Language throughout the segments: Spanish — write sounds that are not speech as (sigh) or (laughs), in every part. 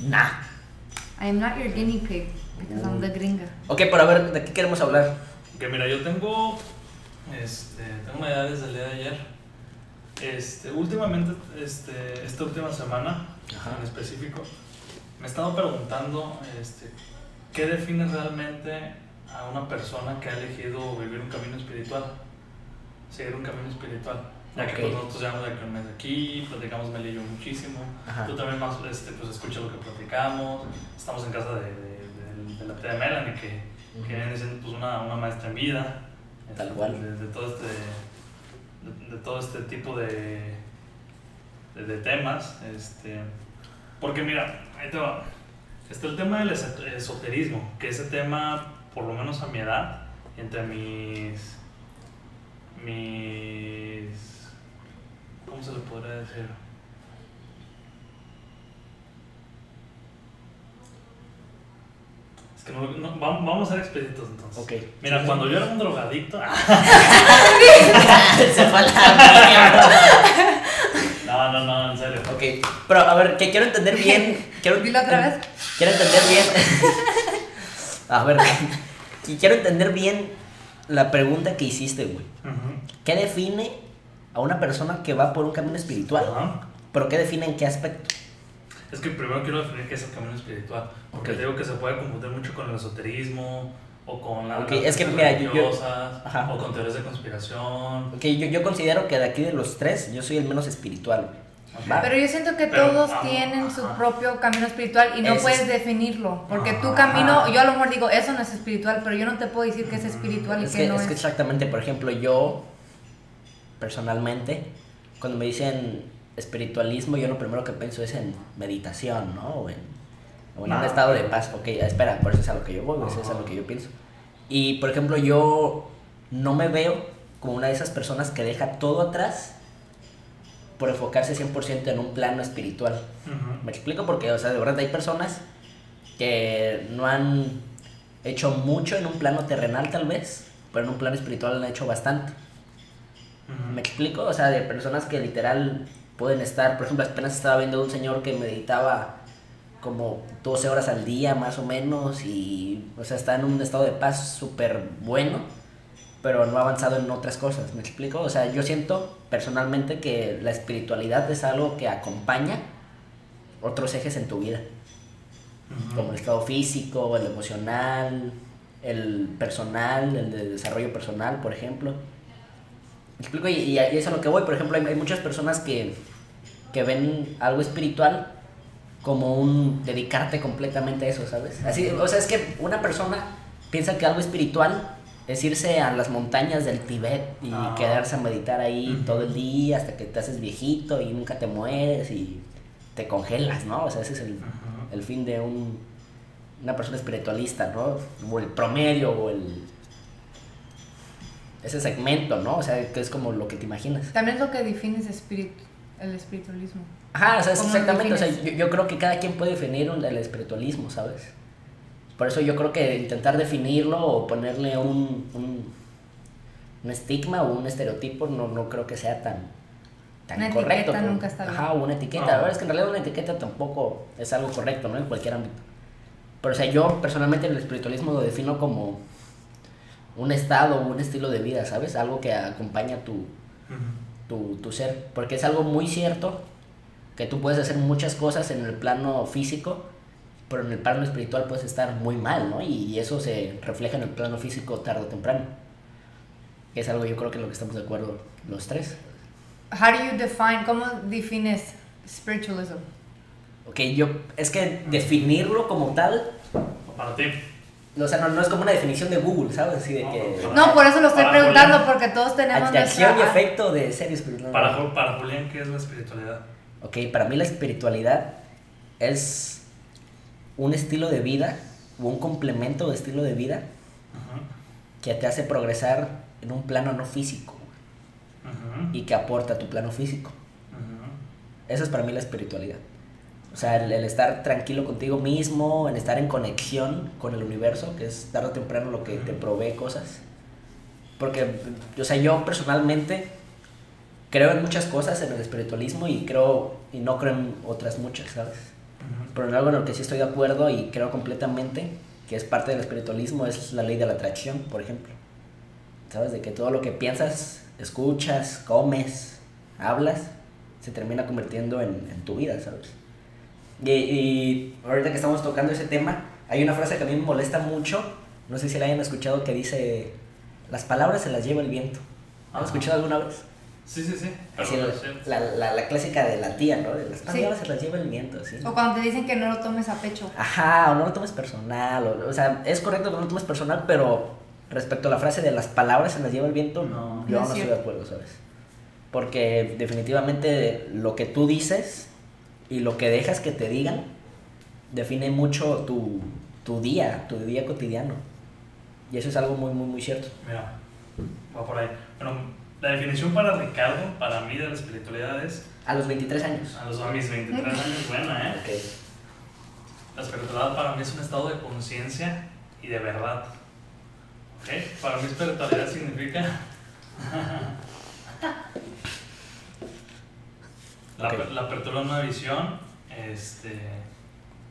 Nah. I am not your guinea pig because I'm the gringa. Ok, pero a ver, ¿de qué queremos hablar? Que mira, yo tengo, este, tengo una idea desde el día de ayer. Este, últimamente, este, esta última semana Ajá. en específico, me he estado preguntando este, qué define realmente a una persona que ha elegido vivir un camino espiritual, seguir un camino espiritual. Ya que pues, nosotros llevamos de aquí un mes aquí, platicamos Mel y yo muchísimo. Ajá. Tú también más este, pues, escuchas lo que platicamos. Estamos en casa de, de, de- de la tía Melanie, que, que viene siendo pues, una, una maestra en vida. Tal este, cual. De, todo este, de, todo este tipo de, de, temas. Este, porque mira, ahí te va. Está el tema del eso- esoterismo, que ese tema, por lo menos a mi edad, entre mis. mis. ¿Cómo se le podría decir? Es que no, no- vamos, vamos a ser expeditos entonces. Ok. Mira, cuando yo era un drogadicto. (laughs) Se fue a la mierda. No, no, no, en serio. Ok, pero a ver, que quiero entender bien. Quiero, (laughs) Dilo otra vez. Quiero entender bien. (laughs) A ver, que quiero entender bien la pregunta que hiciste, güey. ¿Qué define a una persona que va por un camino espiritual? Ajá. ¿Pero qué define en qué aspecto? Es que primero quiero definir qué es el camino espiritual. Porque Ok. te digo que se puede confundir mucho con el esoterismo o con las Ok, las es que, mira, yo- yo- o con teorías de conspiración. Ok, yo, yo considero que de aquí de los tres, yo soy el menos espiritual. Pero yo siento que Pero, todos ajá, tienen su ajá. propio camino espiritual y no puedes es- definirlo. Porque tu Ajá. camino, yo a lo mejor digo, eso no es espiritual, pero yo no te puedo decir que es espiritual y Es que que, no es es. que exactamente, por ejemplo, yo, personalmente, cuando me dicen espiritualismo, yo lo primero que pienso es en meditación, ¿no? O en, o en un No. estado de paz. Ok, espera, por eso es a lo que yo voy, eso es a lo que yo pienso. Y, por ejemplo, yo no me veo como una de esas personas que deja todo atrás por enfocarse 100% en un plano espiritual. Me explico porque, o sea, de verdad hay personas que no han hecho mucho en un plano terrenal tal vez, pero en un plano espiritual han hecho bastante. ¿Me explico? O sea, de personas que literal pueden estar, por ejemplo, apenas estaba viendo un señor que meditaba como 12 horas al día más o menos y, o sea, está en un estado de paz súper bueno, pero no ha avanzado en otras cosas, ¿me explico? O sea, yo siento personalmente que la espiritualidad es algo que acompaña otros ejes en tu vida, como el estado físico, el emocional, el personal, el de desarrollo personal, por ejemplo. ¿Me explico? Y, y es a lo que voy. Por ejemplo, hay, hay muchas personas que, que ven algo espiritual como un dedicarte completamente a eso, ¿sabes? Así, o sea, es que una persona piensa que algo espiritual es irse a las montañas del Tibet y Ah. quedarse a meditar ahí todo el día hasta que te haces viejito y nunca te mueres y te congelas, ¿no? O sea, ese es el, el fin de un, una persona espiritualista, ¿no? O el promedio o el... Ese segmento, ¿no? O sea, que es como lo que te imaginas. También es lo que defines espíritu, el espiritualismo. Ajá, o sea, es ¿Cómo lo exactamente, o sea, yo, yo creo que cada quien puede definir un- el espiritualismo, ¿sabes? Por eso yo creo que intentar definirlo o ponerle un, un, un estigma o un estereotipo no, no creo que sea tan, tan Una correcto. etiqueta pero- nunca está bien. Ajá, o una etiqueta. No. La verdad es que en realidad una etiqueta tampoco es algo correcto, ¿no? En cualquier ámbito. Pero, o sea, yo personalmente el espiritualismo lo defino como un estado o un estilo de vida, ¿sabes? Algo que acompaña tu, tu, tu ser, porque es algo muy cierto que tú puedes hacer muchas cosas en el plano físico, pero en el plano espiritual puedes estar muy mal, ¿no? Y, eso se refleja en el plano físico tarde o temprano. Es algo yo creo que en lo que estamos de acuerdo los tres. How do you define, cómo defines spiritualism? Ok, yo, es que definirlo como tal, Para ti. O sea, no, no es como una definición de Google, ¿sabes? Así de que... No, por eso lo estoy preguntando, Julián. porque todos tenemos De acción y efecto de ser espiritual. Para, para Julián, ¿qué es la espiritualidad? Ok, para mí la espiritualidad es un estilo de vida o un complemento de estilo de vida que te hace progresar en un plano no físico y que aporta a tu plano físico. Ujú. Esa es para mí la espiritualidad. O sea, el, el estar tranquilo contigo mismo, el estar en conexión con el universo, que es tarde o temprano lo que te provee cosas. Porque, o sea, yo personalmente creo en muchas cosas en el espiritualismo y creo y no creo en otras muchas, ¿sabes? Pero en algo en lo que sí estoy de acuerdo y creo completamente que es parte del espiritualismo es la ley de la atracción, por ejemplo. ¿Sabes? De que todo lo que piensas, escuchas, comes, hablas, se termina convirtiendo en, en tu vida, ¿sabes? Y, y ahorita que estamos tocando ese tema, hay una frase que a mí me molesta mucho, no sé si la hayan escuchado, que dice, las palabras se las lleva el viento. ¿Lo ¿Has Ajá. escuchado alguna vez? Sí, sí, sí. Así, la, la, la clásica de la tía, ¿no? De las Sí. palabras se las lleva el viento, ¿sí? O cuando te dicen que no lo tomes a pecho. Ajá, o no lo tomes personal, o, o sea, es correcto que no lo tomes personal, pero respecto a la frase de las palabras se las lleva el viento, No. yo No no, es estoy de acuerdo, ¿sabes? Porque definitivamente lo que tú dices y lo que dejas que te digan define mucho tu, tu día, tu día cotidiano. Y eso es algo muy, muy, muy cierto. Mira, va por ahí. Bueno, la definición para Ricardo, para mí de la espiritualidad es, A los 23 años. a los a mis 23 años, buena, ¿eh? Ok. La espiritualidad para mí es un estado de conciencia y de verdad. ¿Ok? Para mí espiritualidad significa... (laughs) la, la apertura de una visión este,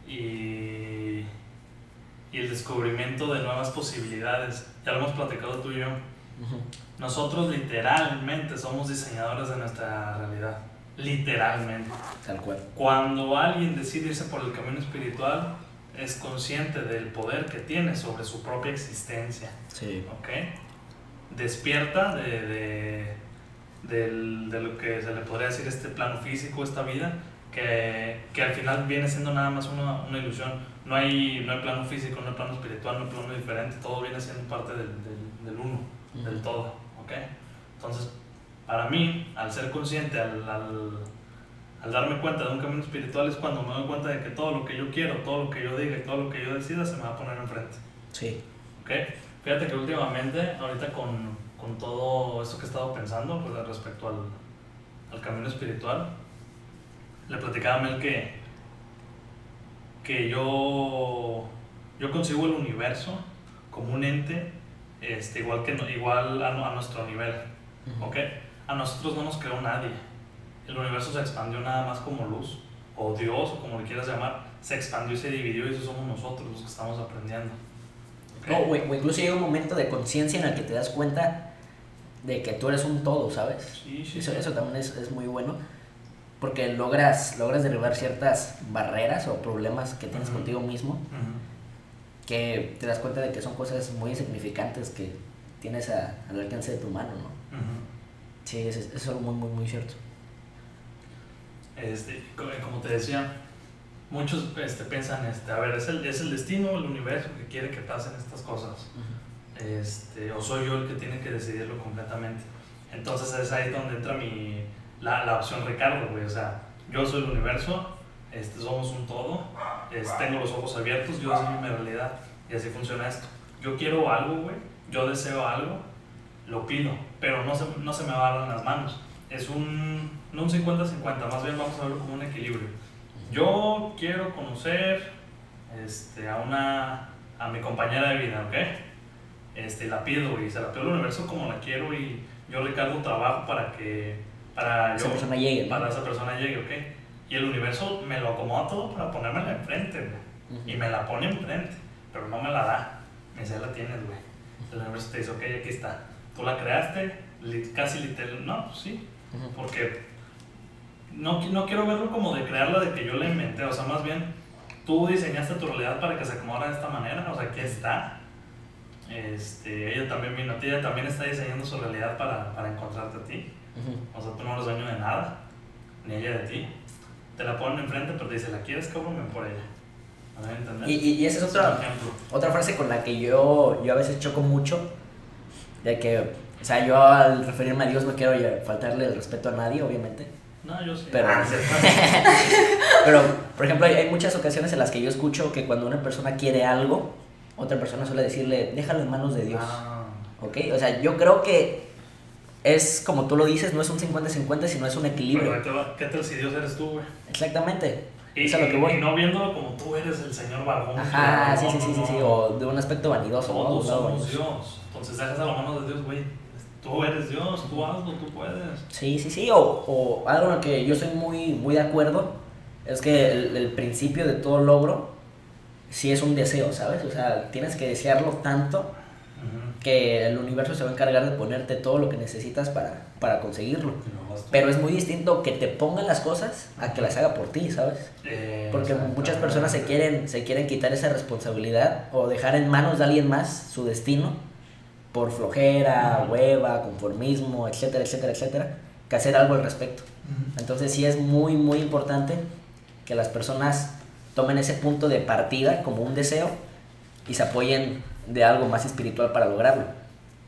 y, y el descubrimiento de nuevas posibilidades. Ya lo hemos platicado tú y yo. Nosotros literalmente somos diseñadores de nuestra realidad. Literalmente. Tal cual. Cuando alguien decide irse por el camino espiritual, es consciente del poder que tiene sobre su propia existencia. Sí. ¿Ok? Despierta de, de, del- de lo que se le podría decir este plano físico, esta vida, que, que al final viene siendo nada más una, una ilusión. No hay, no hay plano físico, no hay plano espiritual, no hay plano diferente, todo viene siendo parte del, del, del uno, del todo. ¿Ok? Entonces, para mí, al ser consciente, al, al, al darme cuenta de un camino espiritual, es cuando me doy cuenta de que todo lo que yo quiero, todo lo que yo diga y todo lo que yo decida se me va a poner enfrente. Sí. ¿ok? Fíjate que últimamente, ahorita con, con todo esto que he estado pensando pues, respecto al, al camino espiritual, le platicaba a Mel que, que yo, yo concibo el universo como un ente este, igual, que, igual a, a nuestro nivel. Ujú. ¿ok? A nosotros no nos creó nadie. El universo se expandió nada más como luz, o Dios, o como le quieras llamar, se expandió y se dividió y eso somos nosotros los que estamos aprendiendo. ¿ok? No, o, o incluso llega un momento de conciencia en el que te das cuenta de que tú eres un todo, ¿sabes? Sí, sí, Eso, sí. eso también es, es muy bueno porque logras, logras derribar ciertas barreras o problemas que tienes contigo mismo que te das cuenta de que son cosas muy insignificantes que tienes a- al alcance de tu mano, ¿no? Sí, eso es, algo muy, muy, muy cierto. Este, co- como te decía, muchos este, piensan, este, a ver, ¿es el, es el destino, el universo que quiere que pasen estas cosas, este, o soy yo el que tiene que decidirlo completamente. Entonces es ahí donde entra mi, la, la opción Ricardo, güey, o sea, yo soy el universo, este, somos un todo, tengo los ojos abiertos, yo decido mi realidad, y así funciona esto. Yo quiero algo, güey, yo deseo algo, lo pido, pero no se, no se me va las manos. Es un, no un 50-50, más bien vamos a verlo como un equilibrio. Yo quiero conocer este, a una a mi compañera de vida, ¿ok? Este, la pido y se la pido al universo como la quiero y yo Ricardo trabajo para que para Esa yo persona llegue, ¿no? para esa persona llegue, ¿ok? Y el universo me lo acomoda todo para ponérmela enfrente, güey. Ujú. Y me la pone enfrente, pero no me la da. Me dice, "Ya la tienes, güey. El universo te dice, ok, aquí está. Tú la creaste, casi literal. No, pues sí, Ujú. porque no, no quiero verlo como de crearla, de que yo la inventé, o sea, más bien tú diseñaste tu realidad para que se acomodara de esta manera, o sea, aquí está. Este, ella también vino a ti, ella también está diseñando su realidad para, para encontrarte a ti. Ujú. O sea, tú no eres dueño de nada, ni ella de ti. Te la ponen enfrente, pero te dice, ¿la quieres? Ven por ella. Y, y, y esa es otra, otra frase con la que yo, yo a veces choco mucho, de que, o sea, yo al referirme a Dios no quiero faltarle el respeto a nadie, obviamente. No, yo sí. Pero- Ah. (laughs) Pero, por ejemplo, hay, hay muchas ocasiones en las que yo escucho que cuando una persona quiere algo, otra persona suele decirle, déjalo en manos de Dios. Ah, ¿Ok? O sea, yo creo que es como tú lo dices, no es un 50-50, sino es un pero equilibrio. va, ¿qué tal si Dios eres tú, güey? Exactamente. Y, Es a lo que voy. y no viéndolo como tú eres el señor barbón. Ajá, sí, sí, sí, sí, o de un aspecto vanidoso. Todos somos vanidoso. Dios. Entonces dejas a la mano de Dios, güey. Tú eres Dios, tú hazlo, tú puedes. Sí, sí, sí, o, o algo en lo que yo estoy muy, muy de acuerdo es que el, el principio de todo logro sí es un deseo, ¿sabes? O sea, tienes que desearlo tanto que el universo se va a encargar de ponerte todo lo que necesitas para, para conseguirlo. No. Pero es muy distinto que te pongan las cosas a que las haga por ti, ¿sabes? Eh, Porque muchas personas se quieren, se quieren quitar esa responsabilidad o dejar en manos de alguien más su destino por flojera, Ujú. hueva, conformismo, etcétera, etcétera, etcétera, que hacer algo al respecto. Entonces sí es muy, muy importante que las personas tomen ese punto de partida como un deseo y se apoyen de algo más espiritual para lograrlo.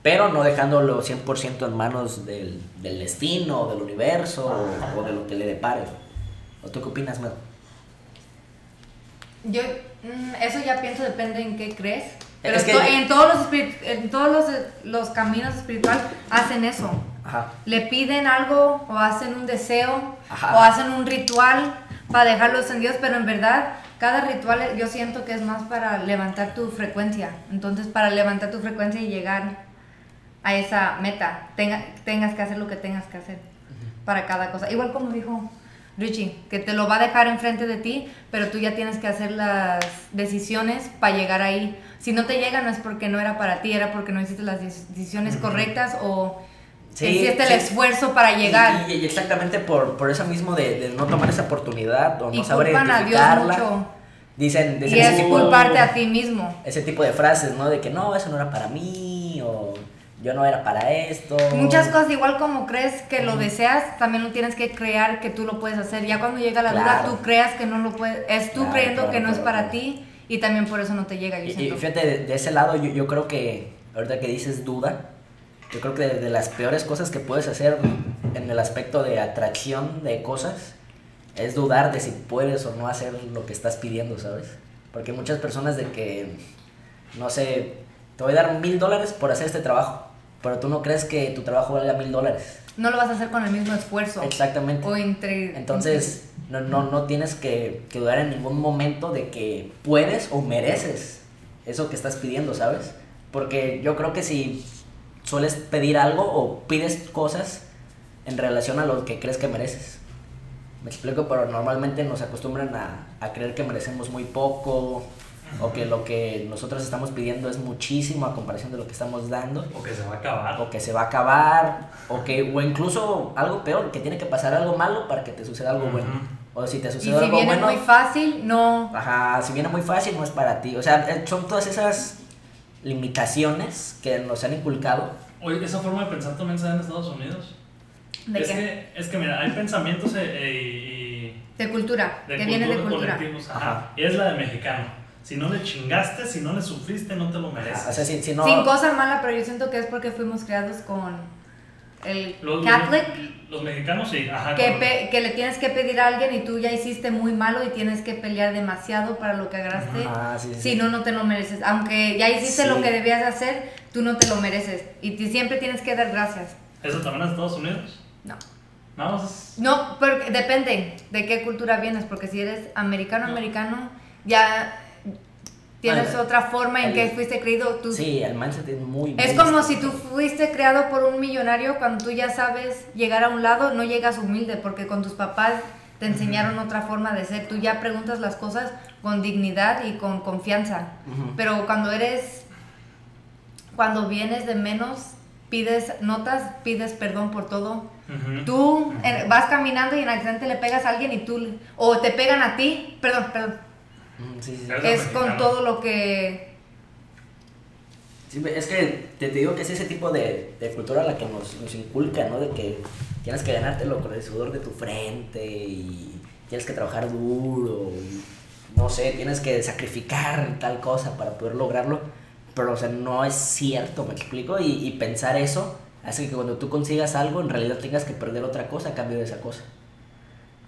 Pero no dejándolo 100% en manos del, del destino, del universo o, o de lo que le depare. ¿O tú qué opinas, Mel? Yo, mm, eso ya pienso, depende en qué crees. Pero Es que- to- en todos, los, en todos los, los caminos espirituales hacen eso. Ajá. Le piden algo o hacen un deseo Ajá. o hacen un ritual para dejarlos en Dios, pero en verdad cada ritual yo siento que es más para levantar tu frecuencia. Entonces para levantar tu frecuencia y llegar a esa meta, tenga- tengas que hacer lo que tengas que hacer para cada cosa. Igual como dijo Richie, que te lo va a dejar enfrente de ti, pero tú ya tienes que hacer las decisiones para llegar ahí. Si no te llega no es porque no era para ti, era porque no hiciste las dec- decisiones correctas o Sí, hiciste sí. el esfuerzo para llegar. Y, y- y exactamente por, por eso mismo de, de no tomar esa oportunidad o no Y saber culpan a Dios identificarla. mucho. Dicen, dicen Y es tipo, culparte a ti mismo. ese tipo de frases, ¿no? De que no, eso no era para mí o yo no era para esto. Muchas cosas, igual como crees que lo deseas, también lo tienes que crear que tú lo puedes hacer. Ya cuando llega la duda, Claro. tú creas que no lo puedes, es tú Claro, creyendo claro, que no es para ti y también por eso no te llega. Yo Y, y fíjate, de, de ese lado yo, yo creo que, ahorita que dices duda, yo creo que de, de las peores cosas que puedes hacer en el aspecto de atracción de cosas es dudar de si puedes o no hacer lo que estás pidiendo, ¿sabes? Porque muchas personas de que, no sé, te voy a dar mil dólares por hacer este trabajo, pero tú no crees que tu trabajo valga mil dólares. No lo vas a hacer con el mismo esfuerzo. Exactamente. O entre. Entonces, no, no, no tienes que, que dudar en ningún momento de que puedes o mereces eso que estás pidiendo, ¿sabes? Porque yo creo que si sueles pedir algo o pides cosas en relación a lo que crees que mereces. Me explico, pero normalmente nos acostumbran a, a creer que merecemos muy poco o que lo que nosotros estamos pidiendo es muchísimo a comparación de lo que estamos dando O que se va a acabar. o que se va a acabar, o que, o incluso algo peor, que tiene que pasar algo malo para que te suceda algo bueno. O si te Y sucede si algo viene bueno, muy fácil, no. ajá, si viene muy fácil no es para ti. O sea, eh, son todas esas limitaciones que nos han inculcado. Oye, esa forma de pensar también se da en Estados Unidos. ¿De es, qué? Que, es que, mira, hay pensamientos eh, eh, y, De cultura. de que viene de cultura. Ajá. Ajá. Y es la de mexicano. Si no le chingaste, si no le sufriste, no te lo mereces. O sea, si, si no... Sin cosa mala, pero yo siento que es porque fuimos criados con el los, Catholic. Los, los mexicanos sí. Ajá. que, pe- que le tienes que pedir a alguien y tú ya hiciste muy malo y tienes que pelear demasiado para lo que agarraste. Ajá, sí, sí. Si no, no te lo mereces. Aunque ya hiciste Sí. lo que debías de hacer, tú no te lo mereces. Y ti- siempre tienes que dar gracias. ¿Eso también en Estados Unidos? No. Es- No, pero depende de qué cultura vienes, porque si eres americano, No. americano, ya tienes otra forma en el- que fuiste creído. Tú, Sí, el mindset es muy... Es muy como si tú fuiste creado por un millonario, cuando tú ya sabes llegar a un lado, no llegas humilde, porque con tus papás te enseñaron otra forma de ser. Tú ya preguntas las cosas con dignidad y con confianza. Ujú. Pero cuando eres, cuando vienes de menos, pides notas, pides perdón por todo. Ujú. Tú eh, vas caminando y en accidente le pegas a alguien y tú, o te pegan a ti, perdón, perdón. Ujú, sí, sí, sí. Es Es con todo lo que... Sí, es que te, te digo que es ese tipo de, de cultura la que nos, nos inculca, ¿no? De que tienes que ganártelo con el sudor de tu frente y tienes que trabajar duro, y, no sé, tienes que sacrificar tal cosa para poder lograrlo, pero o sea, no es cierto, me explico, y, y pensar eso hace que cuando tú consigas algo en realidad tengas que perder otra cosa a cambio de esa cosa.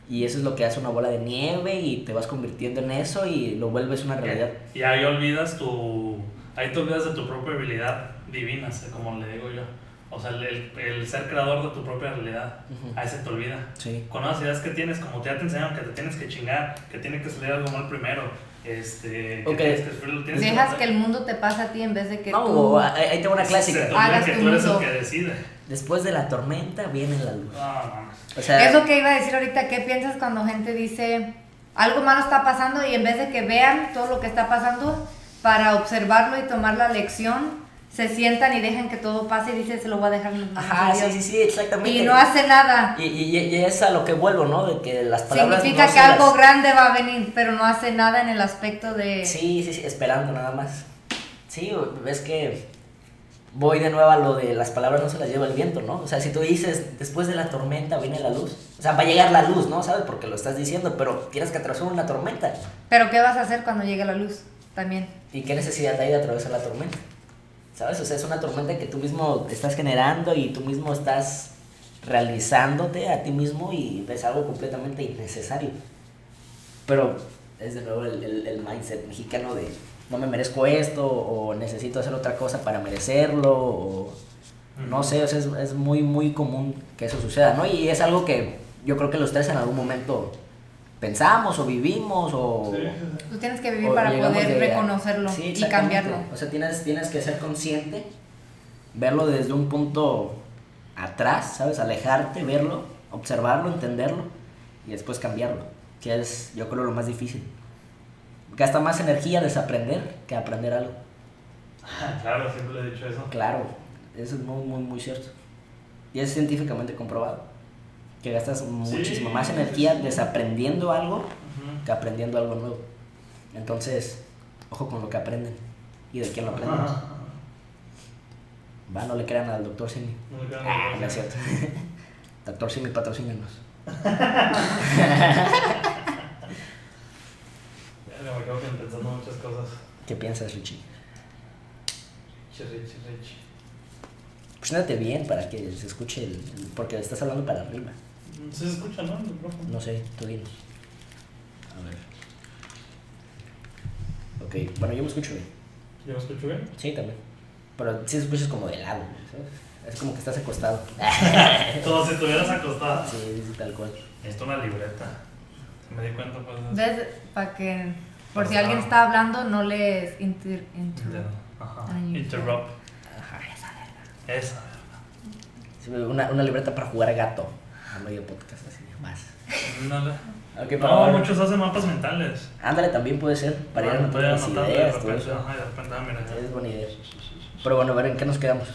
Y eso es lo que hace una bola de nieve y te vas convirtiendo en eso y lo vuelves una realidad. Y ahí olvidas tu. Ahí te olvidas de tu propia habilidad divina, como le digo yo. O sea, el, el- el ser creador de tu propia realidad. Ujú. Ahí se te olvida. Sí. Con las ideas que tienes, como ya te enseñaron que te tienes que chingar, que tiene que salir algo mal primero. Este. Que Ok. tienes que, tienes Dejas que el mundo te pase a ti en vez de que No, tú... ahí ahí tengo una Se clásica. Hagas que tú eres el que decide. Después de la tormenta viene la luz. No. O sea, Es lo que iba a decir ahorita, ¿qué piensas cuando gente dice algo malo está pasando y en vez de que vean todo lo que está pasando, para observarlo y tomar la lección, se sientan y dejan que todo pase y dicen, se lo voy a dejar en Ajá, sí, Dios". sí, sí, exactamente. Y no hace nada. Y, y, y es a lo que vuelvo, ¿no? De que las palabras. Significa no que algo las- grande va a venir, pero no hace nada en el aspecto de... Sí, sí, sí, esperando nada más. Sí, ves que voy de nuevo a lo de las palabras no se las lleva el viento, ¿no? O sea, si tú dices, después de la tormenta viene la luz, o sea, va a llegar la luz, ¿no? ¿Sabes? Porque lo estás diciendo, pero tienes que atravesar una tormenta. Pero ¿qué vas a hacer cuando llegue la luz? También. ¿Y qué necesidad hay de atravesar la tormenta? ¿Sabes? O sea, es una tormenta que tú mismo estás generando y tú mismo estás realizándote a ti mismo y es algo completamente innecesario. Pero es de nuevo el, el- el mindset mexicano de no me merezco esto o necesito hacer otra cosa para merecerlo o no sé, o sea, es, es muy muy común que eso suceda, ¿no? Y es algo que yo creo que los tres en algún momento pensamos o vivimos o... Sí, sí, sí. Tú tienes que vivir O para poder de- reconocerlo Sí, y cambiarlo. O sea, tienes, tienes que ser consciente, verlo desde un punto atrás, ¿sabes? Alejarte, verlo, observarlo, entenderlo y después cambiarlo, que es, yo creo, lo más difícil. Gasta más energía desaprender que aprender algo. Claro, siempre le he dicho eso. Claro, eso es muy, muy, muy cierto. Y es científicamente comprobado. Que gastas muchísima más energía desaprendiendo algo que aprendiendo algo nuevo. Entonces, ojo con lo que aprenden y de quién lo aprenden. Ajá. Va, no le crean al doctor Simi. No me quedan Ah, cierto. (laughs) doctor Simi, patrocínenos. (laughs) Ya me quedo pensando muchas cosas. ¿Qué piensas, Richie? Richie, Richie, Richie. Pues bien para que se escuche el, el- Porque estás hablando para arriba. Sí se escucha, ¿no? No sé, tú dinos. A ver. Ok, bueno, yo me escucho bien. ¿Yo me escucho bien? Sí, también. Pero sí escuchas como de lado, ¿sabes? Es como que estás acostado. (laughs) Como si estuvieras acostada. Sí, sí, tal cual. Necesito una libreta. Me di cuenta, pues. ¿Ves? Para que, por si alguien está hablando, no les inter, inter- Ajá. Ay, Interrupt. Ajá, esa verga. Esa. Una, una libreta para jugar gato. A medio podcast, así, más. No, muchos hacen mapas mentales. Ándale, también puede ser. Para ir Bueno, anotando estoy las anotando y de ideas, todo repente, eso. ajá, y de repente, ah, mira, es buena idea. Pero bueno, a ver, ¿en qué nos quedamos?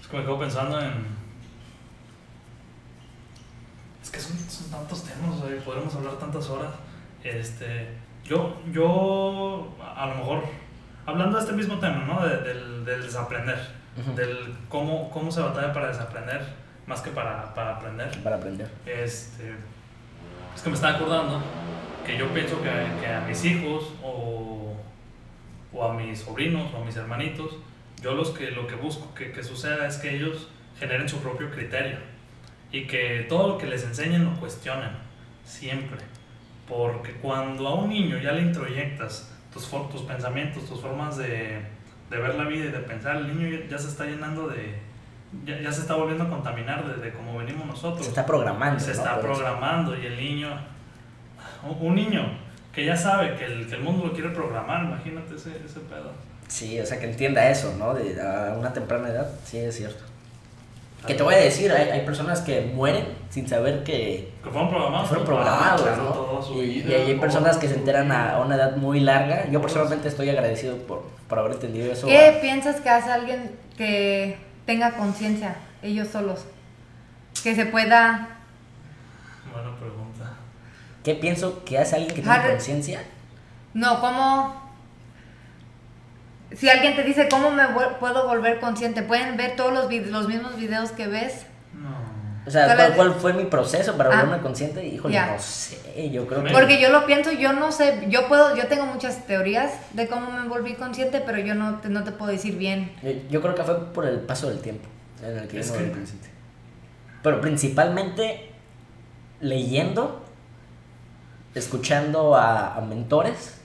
Es que me quedo pensando en. Es que son, son tantos temas, o sea, podremos hablar tantas horas. Este. Yo, yo, a lo mejor, hablando de este mismo tema, ¿no? De- del, del desaprender. Del cómo, cómo se batalla para desaprender, más que para, para aprender. Para aprender. Este, es que me estaba acordando que yo pienso que, que a mis hijos o, o a mis sobrinos o a mis hermanitos, yo los que, lo que busco que, que suceda es que ellos generen su propio criterio y que todo lo que les enseñen lo cuestionen, siempre. Porque cuando a un niño ya le introyectas tus, tus pensamientos, tus formas de, de ver la vida y de pensar, el niño ya, se está llenando de... Ya, ya se está volviendo a contaminar de, de como venimos nosotros. Se está programando. Se ¿no? está programando y el niño, un- un niño que ya sabe que el, que el mundo lo quiere programar, imagínate ese, ese pedo. Sí, o sea, que entienda eso, ¿no? De, a una temprana edad, sí, es cierto. Que te voy a decir, hay, hay personas que mueren sin saber que Que fueron programados. fueron ¿no? programados, Ah, ¿no? Y, hay personas que se enteran a una edad muy larga. Yo personalmente estoy agradecido por, por haber entendido eso. ¿Qué piensas que hace alguien que tenga conciencia, ellos solos? Que se pueda... Buena pregunta. ¿Qué pienso que hace alguien que tiene Harry- conciencia? No, ¿cómo...? Si alguien te dice cómo me puedo volver consciente, pueden ver todos los, vid- los mismos videos que ves. No. O sea, ¿cuál, fue mi proceso para Ah. volverme consciente? Híjole, no sé, yo creo que... Porque yo lo pienso, yo no sé, yo puedo, yo tengo muchas teorías de cómo me volví consciente, pero yo no te, no te puedo decir bien. Yo, yo creo que fue por el paso del tiempo en el que yo Es me que- volví consciente. Pero principalmente leyendo, escuchando a, a mentores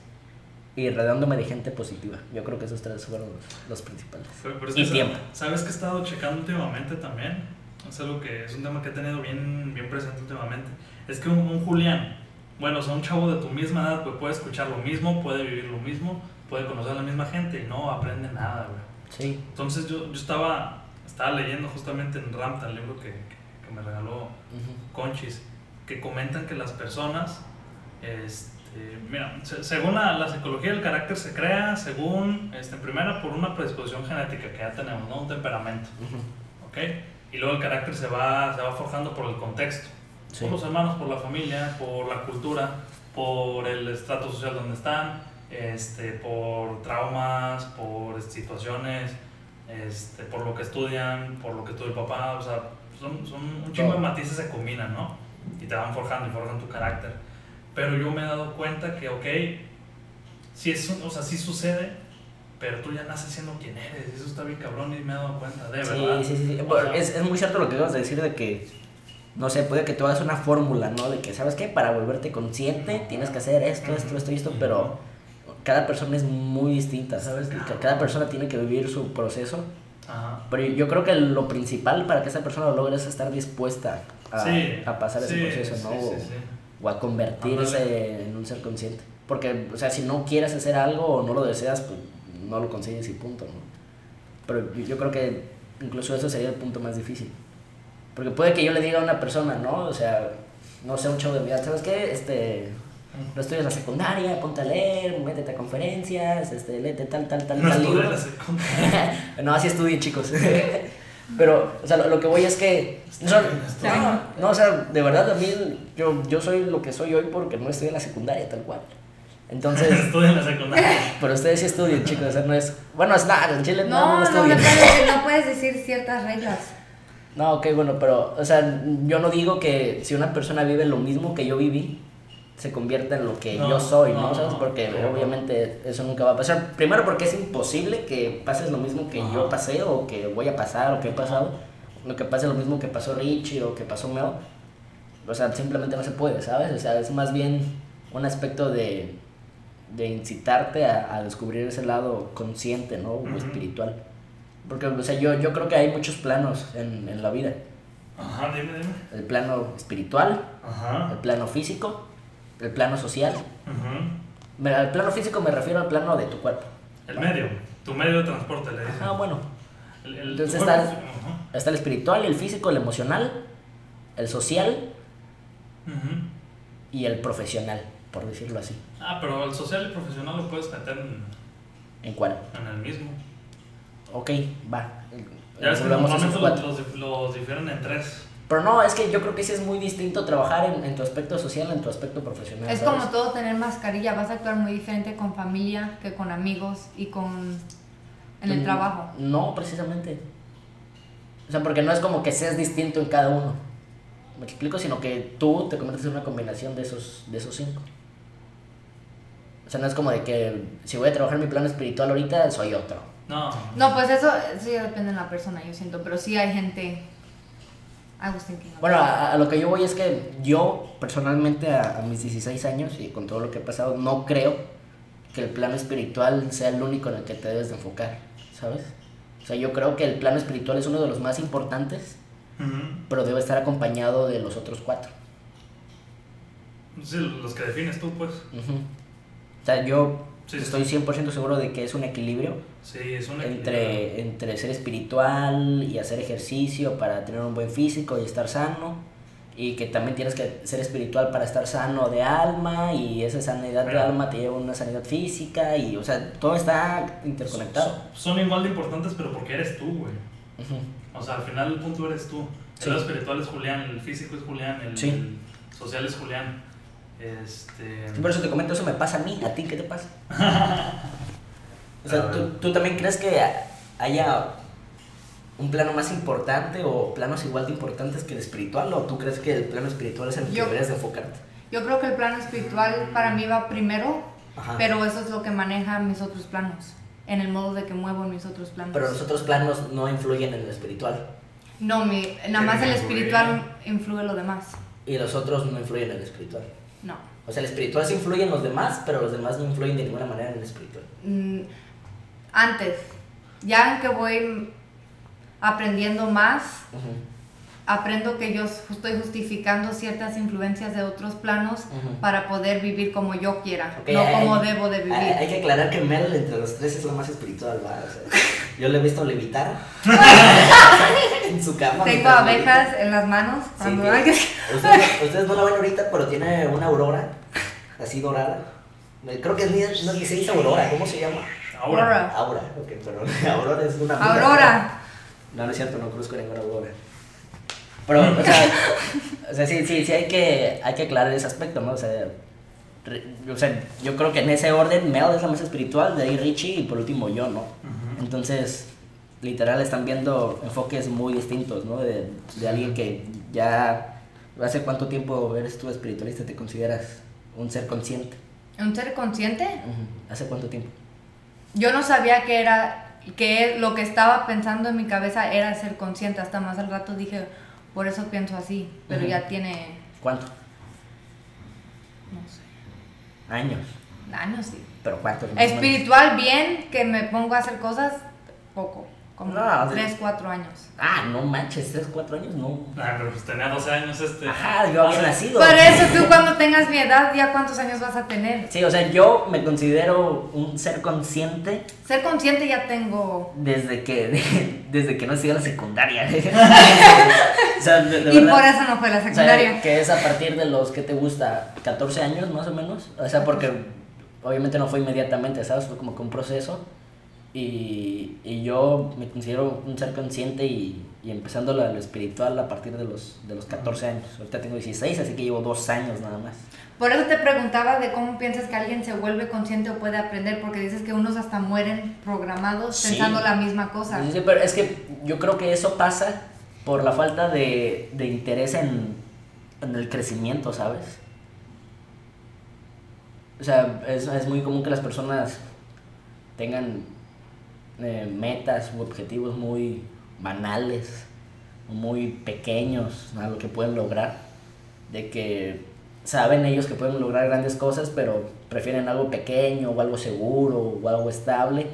y rodeándome de gente positiva. Yo creo que esos tres fueron los, los principales. Pero, pero es Y que sa- tiempo. ¿Sabes que he estado checando últimamente también? Es algo que es un tema que he tenido bien, bien presente últimamente. Es que un, un Julián, bueno, o sea, un chavo de tu misma edad, pues puede escuchar lo mismo, puede vivir lo mismo, puede conocer a la misma gente y no aprende nada, güey. Sí. Entonces yo, yo estaba, estaba leyendo justamente en Ramta, el libro que, que, que me regaló Ujú. Conchis, que comentan que las personas, este, mira, según la, la, psicología del carácter se crea, según, este, primero por una predisposición genética que ya tenemos, ¿no? Un temperamento, ¿ok? Y luego el carácter se va, se va forjando por el contexto, por los hermanos, por la familia, por la cultura, por el estrato social donde están, este, por traumas, por situaciones, este, por lo que estudian, por lo que estudia el papá, o sea, son, son un chingo de matices se combinan, ¿no? Y te van forjando y forjan tu carácter. Pero yo me he dado cuenta que, ok, sí, es, o sea, sí sucede, pero tú ya naces siendo quien eres, eso está bien cabrón y me he dado cuenta, de verdad. Sí, sí, sí, es, es muy cierto lo que acabas de decir de que no sé, puede que tú hagas una fórmula, ¿no? De que, ¿sabes qué? Para volverte consciente tienes que hacer esto, esto, esto y esto, pero cada persona es muy distinta, ¿sabes? Cada persona tiene que vivir su proceso. Pero yo creo que lo principal para que esa persona lo logre es estar dispuesta a, pasar ese proceso, ¿no? O, a convertirse en un ser consciente. Porque, o sea, si no quieres hacer algo o no lo deseas, pues no lo consigues y punto, ¿no? Pero yo creo que incluso eso sería el punto más difícil. Porque puede que yo le diga a una persona, ¿no? O sea, no sé, un show de vida, ¿sabes qué? Este, no estudias la secundaria, ponte a leer, métete a conferencias, este, léete tal, tal, tal, no tal libro. La (laughs) no, así estudien, chicos. (laughs) Pero, o sea, lo, que voy es que. No, no, o sea, de verdad, a mí, yo, yo soy lo que soy hoy porque no estudié la secundaria, tal cual. Entonces. (laughs) Estudian la secundaria. Pero ustedes sí estudian, chicos, o sea, no es. Bueno, es nada, en Chile no, no, no, no, no puedes (laughs) decir ciertas reglas. No, ok, bueno, pero, o sea, yo no digo que si una persona vive lo mismo que yo viví, se convierta en lo que yo soy, ¿no? ¿Sabes? Porque obviamente eso nunca va a pasar. Primero porque es imposible que pases lo mismo que yo pasé o que voy a pasar o que he pasado. Lo que pase lo mismo que pasó Richie o que pasó Mel. O sea, simplemente no se puede, ¿sabes? O sea, es más bien un aspecto de, de incitarte a, a descubrir ese lado consciente, ¿no? O espiritual. Porque, o sea, yo, yo creo que hay muchos planos en, en la vida. Ajá, dime, dime. El plano espiritual, Ajá. el plano físico el plano social. Uh Al plano físico me refiero al plano de tu cuerpo. El medio, tu medio de transporte, le Ah, bueno. Entonces está, está, el espiritual, el físico, el emocional, el social y el profesional, por decirlo así. Ah, pero el social y el profesional lo puedes meter en... ¿En cuál? En el mismo. Ok, va. Ya ves que normalmente los, los difieren en tres. Pero no, es que yo creo que sí es muy distinto trabajar en, en tu aspecto social, en tu aspecto profesional. Es como todo tener mascarilla, vas a actuar muy diferente con familia que con amigos y con en el mm, trabajo. No, precisamente. O sea, porque no es como que seas distinto en cada uno. Me explico, sino que tú te conviertes en una combinación de esos, de esos cinco. O sea, no es como de que si voy a trabajar mi plano espiritual ahorita, soy otro. No. No, pues eso sí depende de la persona, yo siento, pero sí hay gente bueno, a, lo que yo voy es que yo personalmente a, mis 16 años y con todo lo que he pasado, no creo que el plano espiritual sea el único en el que te debes de enfocar, ¿sabes? O sea, yo creo que el plano espiritual es uno de los más importantes, pero debe estar acompañado de los otros cuatro. Sí, los que defines tú, pues. O sea, yo Estoy 100% seguro de que es un equilibrio. entre, entre ser espiritual y hacer ejercicio para tener un buen físico y estar sano. Y que también tienes que ser espiritual para estar sano de alma. Y esa sanidad de alma te lleva a una sanidad física. Y, o sea, todo está interconectado. Son, igual de importantes, pero porque eres tú, güey. O sea, al final el punto eres tú. El espiritual es Julián, el físico es Julián, el social es Julián. Este... Por eso te comento, eso me pasa a mí, a ti, ¿qué te pasa? (laughs) o sea, ¿tú, ¿tú, también crees que haya un plano más importante o planos igual de importantes que el espiritual o tú crees que el plano espiritual es el que deberías de enfocarte? Yo creo que el plano espiritual para mí va primero, pero eso es lo que maneja mis otros planos, en el modo de que muevo mis otros planos. Pero los otros planos no influyen en el espiritual. No, mi, nada más el espiritual influye lo demás. Y los otros no influyen en el espiritual. No. O sea, el espiritual sí influye en los demás, pero los demás no influyen de ninguna manera en el espiritual. Mm, antes, ya que voy aprendiendo más, aprendo que yo estoy justificando ciertas influencias de otros planos para poder vivir como yo quiera, no como debo de vivir. Hay, que aclarar que Mel entre los tres es lo más espiritual, ¿va? Yo le he visto levitar (laughs) en su cama. Tengo abejas en las manos. Sí, Cuando ustedes, (laughs) ustedes no la ven ahorita, pero tiene una aurora así dorada. Creo que es ni, no, se dice aurora, ¿cómo se llama? Aurora. Aura, ok, pero (laughs) aurora es una. Aurora. No, no es cierto, no conozco ninguna aurora. Pero, o sea, o sea sí, sí, sí hay que, hay que aclarar ese aspecto, ¿no? O sea, o sea, yo creo que en ese orden Mel es la más espiritual, de ahí Richie y por último yo, ¿no? Entonces, literal están viendo enfoques muy distintos, ¿no? De, de alguien que ya... ¿Hace cuánto tiempo eres tú espiritualista? ¿Te consideras un ser consciente? ¿Un ser consciente? ¿Hace cuánto tiempo? Yo no sabía que era, que lo que estaba pensando en mi cabeza era ser consciente. Hasta más al rato dije, por eso pienso así. Pero ya tiene, ¿Cuánto? no sé, Años. años sí. ¿Pero cuántos? Espiritual, bien, que me pongo a hacer cosas, poco. Como No, de- 3, 4 años. Ah, no manches, ¿tres, cuatro años? No. Ah, pero pues tenía 12 años este. Ajá, yo había nacido. Por eso tú cuando tengas mi edad, ya cuántos años vas a tener. Sí, o sea, yo me considero un ser consciente Ser consciente ya tengo... desde que, (laughs) desde que no sido la secundaria. (laughs) o sea, de, de y verdad. por eso no fue la O sea, secundaria. que es a partir de los que te gusta, 14 años más o menos. O sea, porque obviamente no fue inmediatamente, ¿sabes? Fue como que un proceso. Y, y yo me considero un ser consciente y, y empezando lo, lo espiritual a partir de los, de los 14 años. Ahorita tengo 16, así que llevo dos años nada más. Por eso te preguntaba de cómo piensas que alguien se vuelve consciente o puede aprender, porque dices que unos hasta mueren programados Sí. pensando la misma cosa. Sí, sí, pero es que yo creo que eso pasa por la falta de, de interés en, en el crecimiento, ¿sabes? O sea, es, es muy común que las personas tengan eh, metas u objetivos muy banales, muy pequeños a lo que pueden lograr. De que saben ellos que pueden lograr grandes cosas, pero prefieren algo pequeño o algo seguro o algo estable.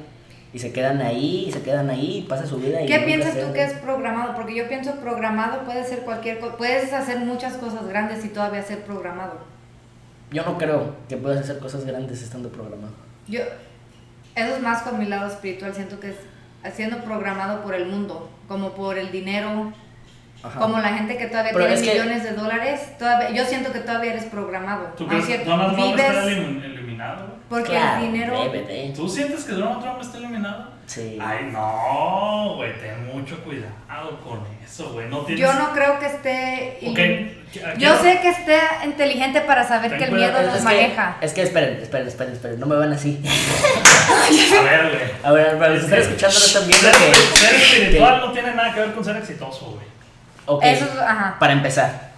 Y se quedan ahí, y se quedan ahí, y pasa su vida. y ¿Qué piensas tú que es programado? Porque yo pienso programado puede ser cualquier cosa, puedes hacer muchas cosas grandes y todavía ser programado. Yo no creo que puedas hacer cosas grandes estando programado. Yo, eso es más con mi lado espiritual, siento que es siendo programado por el mundo, como por el dinero, Ajá. como la gente que todavía Pero tiene es que- millones de dólares, todavía, yo siento que todavía eres programado. ¿Tú crees que Donald Trump está eliminado? porque Claro, el dinero... debe de. ¿Tú sientes que Donald Trump está eliminado? Sí. Ay, no, güey, ten mucho cuidado con eso, güey. No tienes. Yo no creo que esté... Ok, Yo sé que esté inteligente para saber que el miedo es maneja. que, es que esperen, esperen, esperen, esperen, no me van así. (laughs) A ver, güey. A ver, para los que están escuchando no están viendo que... ser espiritual no tiene nada que ver con ser exitoso, güey. Ok, Eso es, ajá. para empezar.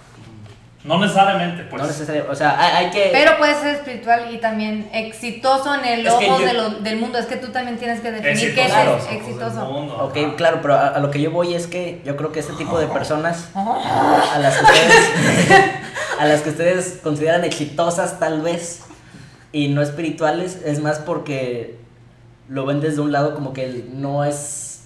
No necesariamente, pues. No necesariamente, o sea, hay, hay que... Pero puede ser espiritual y también exitoso en el ojo yo- de lo- del mundo. Es que tú también tienes que definir qué es exitoso. mundo, Ok, ajá. claro, pero a, a lo que yo voy es que yo creo que este tipo de personas a las que ustedes, (laughs) a las que ustedes consideran exitosas tal vez y no espirituales es más porque lo ven desde un lado como que no es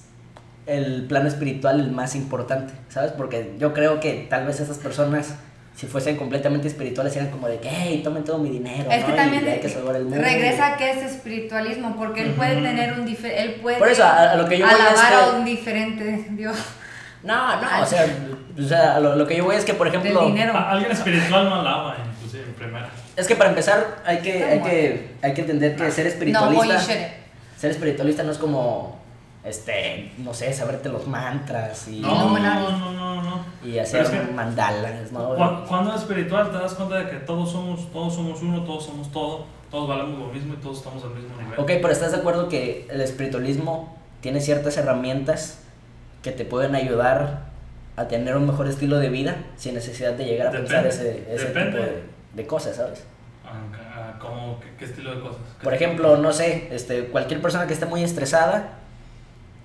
el plano espiritual el más importante, ¿sabes? Porque yo creo que tal vez esas personas si fuesen completamente espirituales eran como de que, hey, tomen todo mi dinero, Es ¿no? que Y también hay que salvar el mundo. regresa a qué es espiritualismo, porque él puede tener un diferente, él puede Por eso, a- a lo que yo voy es alabar a que- un diferente Dios. No, no, o sea, o sea lo, lo que yo voy es que, por ejemplo. A- Alguien espiritual no alaba, inclusive en primera. es que para empezar hay que, hay que, hay que entender que ser No, espiritualista, shit. ser espiritualista no es como, este, no sé, saberte los mantras y, No, Illuminati. no, no, no, no. y hacer es que- mandalas, ¿no? Cu- Cuando es espiritual te das cuenta de que todos somos, todos somos uno, todos somos todo, todos valemos lo mismo y todos estamos al mismo nivel. Ok, pero ¿estás de acuerdo que el espiritualismo tiene ciertas herramientas que te pueden ayudar a tener un mejor estilo de vida sin necesidad de llegar a Depende, pensar ese, ese tipo de, de cosas, ¿sabes? Ah, ah, ¿Cómo? ¿Qué, qué estilo de cosas? ¿Qué Por ejemplo, no sé, este, cualquier persona que esté muy estresada,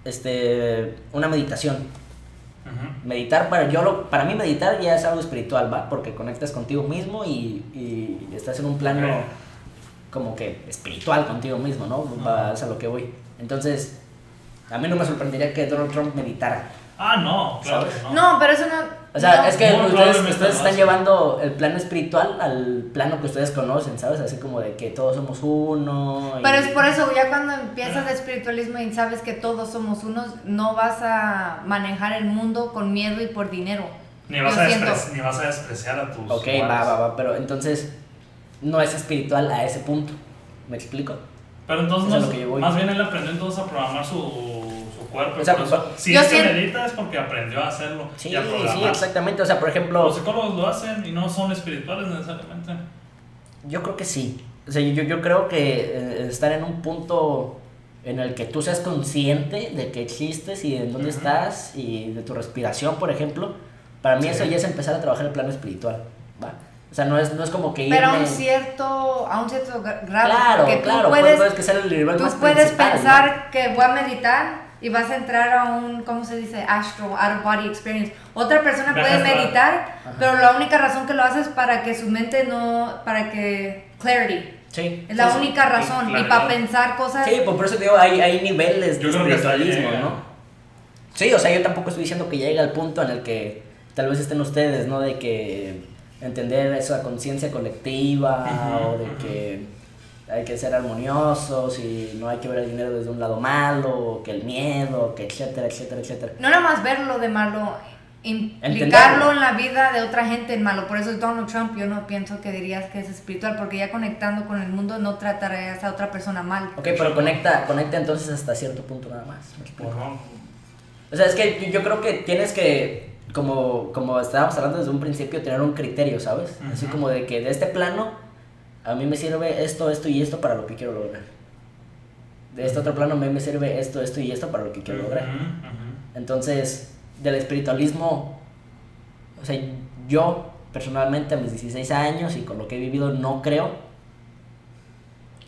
este, una meditación. Meditar, para, yo lo, para mí meditar ya es algo espiritual, ¿va? Porque conectas contigo mismo y, y estás en un plano como que espiritual contigo mismo, ¿no? Ajá. Va, es a lo que voy. Entonces, a mí no me sorprendería que Donald Trump meditara. Ah, no, claro. No. No, pero eso no. O sea, No. es que Muy ustedes, ustedes están llevando el plano espiritual al plano que ustedes conocen, ¿sabes? Así como de que todos somos uno. y- Pero es por eso, ya cuando empiezas de espiritualismo y sabes que todos somos unos, no vas a manejar el mundo con miedo y por dinero. Ni vas, a despre- ni vas a despreciar a tus. Ok, va, va, va, pero entonces no es espiritual a ese punto. ¿Me explico? Pero entonces, Eso es no- lo que yo voy. más bien él aprendió entonces a programar su cuerpo. O sea, por eso- si Yo es que siento- medita es porque aprendió a hacerlo Sí, y a sí, exactamente. O sea, por ejemplo, Los psicólogos lo hacen y no son espirituales necesariamente. yo creo que sí. O sea, yo, yo creo que eh, estar en un punto en el que tú seas consciente de que existes y en dónde Ujú. estás y de tu respiración, por ejemplo, para mí Sí. eso ya es empezar a trabajar el plano espiritual, ¿va? O sea, no es, no es como que irme... Pero a un cierto, a un cierto gra- grado. Claro, que tú claro, puedes, puedes, que ser el nivel tú más puedes principal, ¿no? pensar que voy a meditar y vas a entrar a un, ¿cómo se dice? Astro, out of body experience. Otra persona puede meditar, Ajá. pero la única razón que lo haces es para que su mente no, para que, clarity. Sí. Es la sí, sí. única razón. Y para pensar cosas. Sí, pues por eso te digo, hay, hay niveles de Yo espiritualismo, llega. ¿no? Sí, o sea, yo tampoco estoy diciendo que llegue al punto en el que tal vez estén ustedes, ¿no? De que entender esa conciencia colectiva o de que hay que ser armoniosos y no hay que ver el dinero desde un lado malo, que el miedo, que etcétera, etcétera, etcétera. No nada más verlo de malo, implicarlo Entenderlo. en la vida de otra gente en malo. Por eso Donald Trump yo no pienso que dirías que es espiritual, porque ya conectando con el mundo no tratarías a otra persona mal. Ok, pero conecta, conecta entonces hasta cierto punto nada más. ¿me explico? ¿O sea, es que yo- yo creo que tienes que, como, como estábamos hablando desde un principio, tener un criterio, ¿sabes? Así Ujú. como de que de este plano, a mí me sirve esto, esto y esto para lo que quiero lograr. De este otro plano, a mí me sirve esto, esto y esto para lo que quiero lograr. Entonces, del espiritualismo, o sea, yo personalmente a mis 16 años y con lo que he vivido, no creo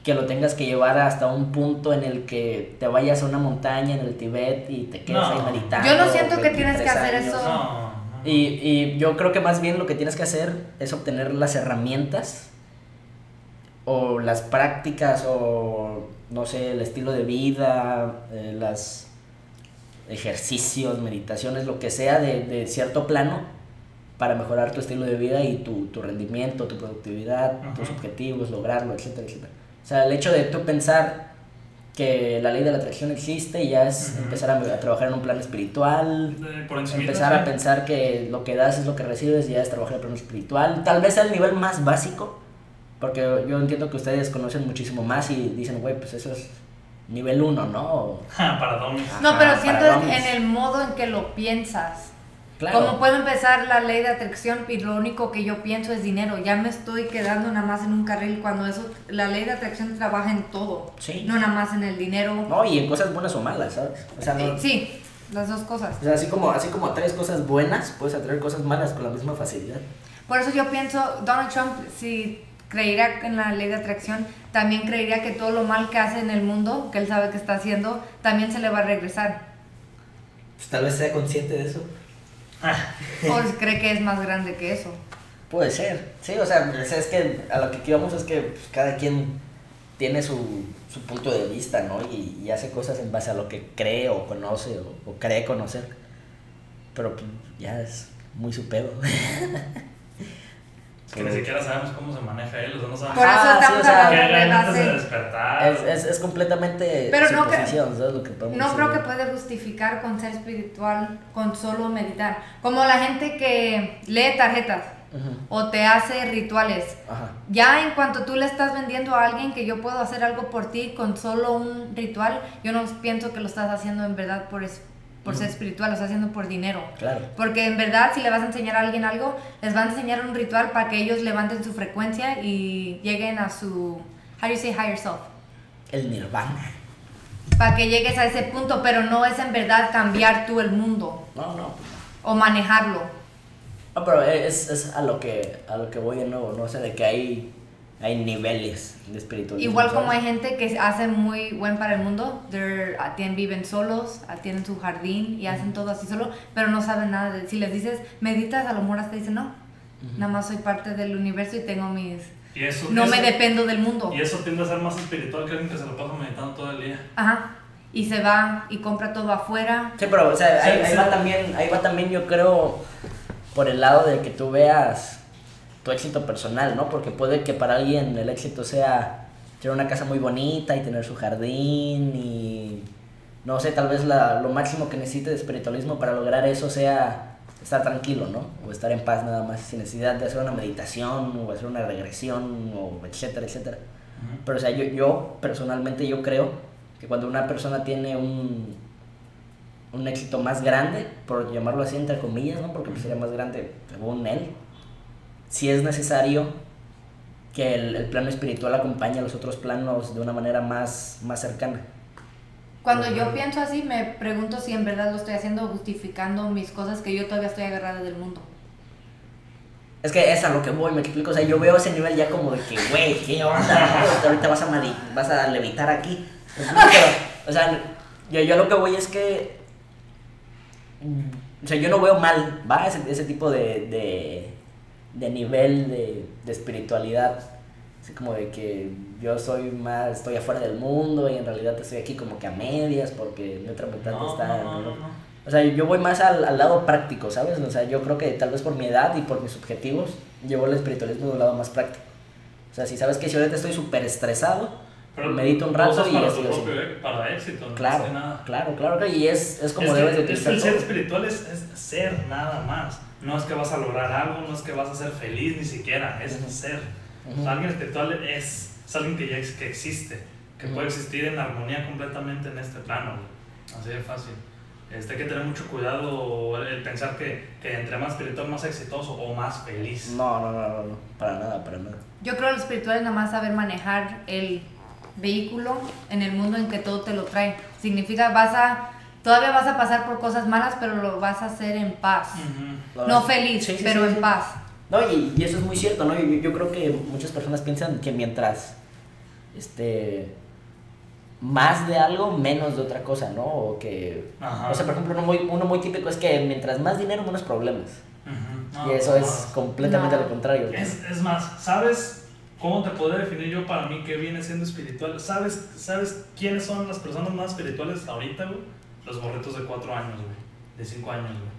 que lo tengas que llevar hasta un punto en el que te vayas a una montaña en el Tibet y te quedes No. ahí meditando. Yo no siento que tienes que 23 hacer años. eso. No, no. Y, y yo creo que más bien lo que tienes que hacer es obtener las herramientas o las prácticas o no sé, el estilo de vida, eh, las ejercicios, meditaciones, lo que sea de, de cierto plano para mejorar tu estilo de vida y tu, tu rendimiento, tu productividad, tus objetivos, lograrlo, etcétera, etcétera. O sea, el hecho de tú pensar que la ley de la atracción existe ya es empezar a, a trabajar en un plano espiritual, por empezar a pensar que lo que das es lo que recibes y ya es trabajar el plano espiritual. Tal vez al nivel más básico, porque yo entiendo que ustedes conocen muchísimo más y dicen, güey, pues eso es nivel 1, ¿no? O- (laughs) para Domi. No, Ajá, pero siento en el modo en que lo piensas. Claro. Como puedo empezar la ley de atracción y lo único que yo pienso es dinero. Ya me estoy quedando nada más en un carril cuando eso, la ley de atracción trabaja en todo. Sí. No nada más en el dinero. No, y en cosas buenas o malas, ¿sabes? O sea, no- Eh, Sí, las dos cosas. o sea, así como, así como atraes cosas buenas, puedes atraer cosas malas con la misma facilidad. Por eso yo pienso, Donald Trump, si creería en la ley de atracción, también creería que todo lo mal que hace en el mundo, que él sabe que está haciendo, también se le va a regresar. Pues tal vez sea consciente de eso. O cree que es más grande que eso. Puede ser, sí, o sea, o sea, es que a lo que aquí vamos es que pues, cada quien tiene su, su punto de vista, ¿no? Y, y hace cosas en base a lo que cree o conoce o, o cree conocer. Pero pues, ya es muy su pedo. (laughs) Es que ni siquiera sabemos cómo se maneja él, o sea, no sabemos Por eso sí, estamos o sea, qué hablando de despertar. Es, es, es completamente Pero no ¿sabes lo que podemos No decir? creo que puede justificar con ser espiritual, con solo meditar. Como la gente que lee tarjetas o te hace rituales. Ajá. Ya en cuanto tú le estás vendiendo a alguien que yo puedo hacer algo por ti con solo un ritual, yo no pienso que lo estás haciendo en verdad por, es- por ser espiritual, lo estás haciendo por dinero. Claro. Porque en verdad, si le vas a enseñar a alguien algo, les van a enseñar un ritual para que ellos levanten su frecuencia y lleguen a su, how do you say higher self? El nirvana. Para que llegues a ese punto, pero no es en verdad cambiar tú el mundo No, no. o manejarlo. No, pero es, es a lo que a lo que voy de nuevo, ¿no? O sea, de que hay, hay niveles de espiritualismo. Igual como hay gente que hace muy buen para el mundo, ah, tienen, viven solos, ah, tienen su jardín y hacen todo así solo, pero no saben nada. De, si les dices, meditas, a lo mejor hasta dicen, no, Ujú. nada más soy parte del universo y tengo mis... Y eso, No eso- me dependo del mundo. Y eso tiende a ser más espiritual que alguien que se lo pasa meditando todo el día. Ajá. Y se va y compra todo afuera. Sí, pero o sea, Sí, ahí, ahí sí. va también, ahí va también yo creo por el lado de que tú veas tu éxito personal, ¿no? Porque puede que para alguien el éxito sea tener una casa muy bonita y tener su jardín y no sé, tal vez la, lo máximo que necesite de espiritualismo para lograr eso sea estar tranquilo, ¿no? O estar en paz nada más, sin necesidad de hacer una meditación o hacer una regresión o etcétera, etcétera. Pero o sea, yo, yo personalmente yo creo que cuando una persona tiene un, un éxito más grande, por llamarlo así entre comillas, ¿no? Porque pues sería más grande según él, si es necesario que el, el, plano espiritual acompañe a los otros planos de una manera más, más cercana. Cuando yo pienso así, me pregunto si en verdad lo estoy haciendo justificando mis cosas que yo todavía estoy agarrada del mundo. Es que es a lo que voy, me explico. O sea, yo veo ese nivel ya como de que, güey, ¿qué onda? Ahorita vas a, vas a levitar aquí. o sea, yo, yo lo que voy es que. O sea, yo no veo mal, ¿va? Ese, ese tipo de, de, de nivel de, de espiritualidad. Así como de que yo soy más, estoy afuera del mundo y en realidad estoy aquí como que a medias porque mi otra mitad No, está... no, no. O sea, yo voy más al, al lado práctico, ¿sabes? O sea, yo creo que tal vez por mi edad y por mis objetivos, llevo el espiritualismo de un lado más práctico. O sea, si sabes que si ahorita estoy súper estresado, Pero medito un rato y para estoy tu propio para éxito, no Claro, es nada. claro, claro, y es, es como es debes de que, es que utilizar el ser espiritual es, es ser nada más. No es que vas a lograr algo, no es que vas a ser feliz ni siquiera, es Ujú. ser. O sea, alguien espiritual es, es alguien que ya ex- que existe, que puede existir en armonía completamente en este plano. güey. Así de fácil. Este, hay que tener mucho cuidado el pensar que, que entre más espiritual, más exitoso o más feliz. No, no, no, no, no, para nada, para nada. Yo creo que lo espiritual es nada más saber manejar el vehículo en el mundo en que todo te lo trae. Significa vas a, todavía vas a pasar por cosas malas, pero lo vas a hacer en paz. No feliz, Sí, sí, pero sí, en paz. No, y, y eso es muy cierto, ¿no? Yo, yo creo que muchas personas piensan que mientras, este, más de algo, menos de otra cosa, ¿no? O que, Ajá. o sea, por ejemplo, uno muy, uno muy típico es que mientras más dinero, menos problemas. No, y eso no, es completamente No. lo contrario. ¿no? Es, es más, ¿sabes cómo te podría definir yo para mí que viene siendo espiritual? ¿Sabes, ¿Sabes quiénes son las personas más espirituales ahorita, güey? Los morritos de 4 años, güey. De 5 años, güey.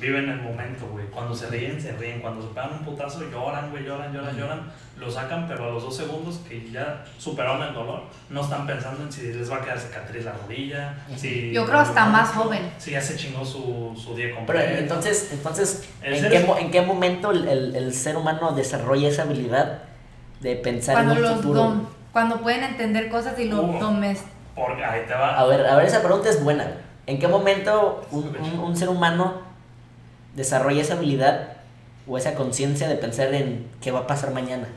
Viven el momento, güey. Cuando se ríen, se ríen. Cuando se pegan un putazo, lloran, güey, lloran, lloran, lloran. Lo sacan, pero a los dos segundos que ya superaron el dolor, no están pensando en si les va a quedar cicatriz la rodilla. Si Yo creo hasta más joven. Si ya se chingó su, su día Pero completo. entonces, entonces El ¿en ser qué, ¿en qué momento el, el- el ser humano desarrolla esa habilidad de pensar Cuando, en los futuro? dom- cuando pueden entender cosas y lo Uh. tomes. Porque ahí te va. A ver, a ver, esa pregunta es buena. ¿En qué momento un, un- un ser humano desarrolla esa habilidad o esa conciencia de pensar en qué va a pasar mañana?